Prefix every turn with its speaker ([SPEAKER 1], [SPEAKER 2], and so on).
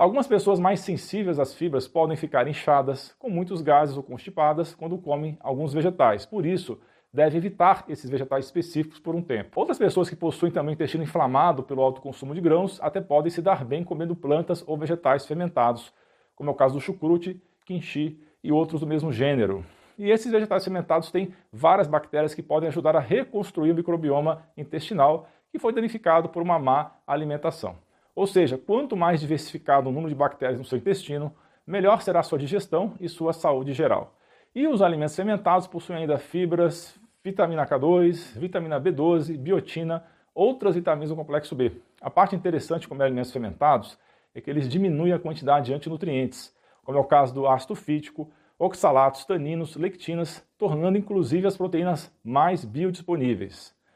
[SPEAKER 1] Algumas pessoas mais sensíveis às fibras podem ficar inchadas, com muitos gases ou constipadas quando comem alguns vegetais. Por isso, deve evitar esses vegetais específicos por um tempo. Outras pessoas que possuem também intestino inflamado pelo alto consumo de grãos até podem se dar bem comendo plantas ou vegetais fermentados, como é o caso do chucrute, quinchi e outros do mesmo gênero. E esses vegetais fermentados têm várias bactérias que podem ajudar a reconstruir o microbioma intestinal que foi danificado por uma má alimentação. Ou seja, quanto mais diversificado o número de bactérias no seu intestino, melhor será a sua digestão e sua saúde geral. E os alimentos fermentados possuem ainda fibras, vitamina K2, vitamina B12, biotina, outras vitaminas do complexo B. A parte interessante comer alimentos fermentados é que eles diminuem a quantidade de antinutrientes, como é o caso do ácido fítico, oxalatos, taninos, lectinas, tornando inclusive as proteínas mais biodisponíveis.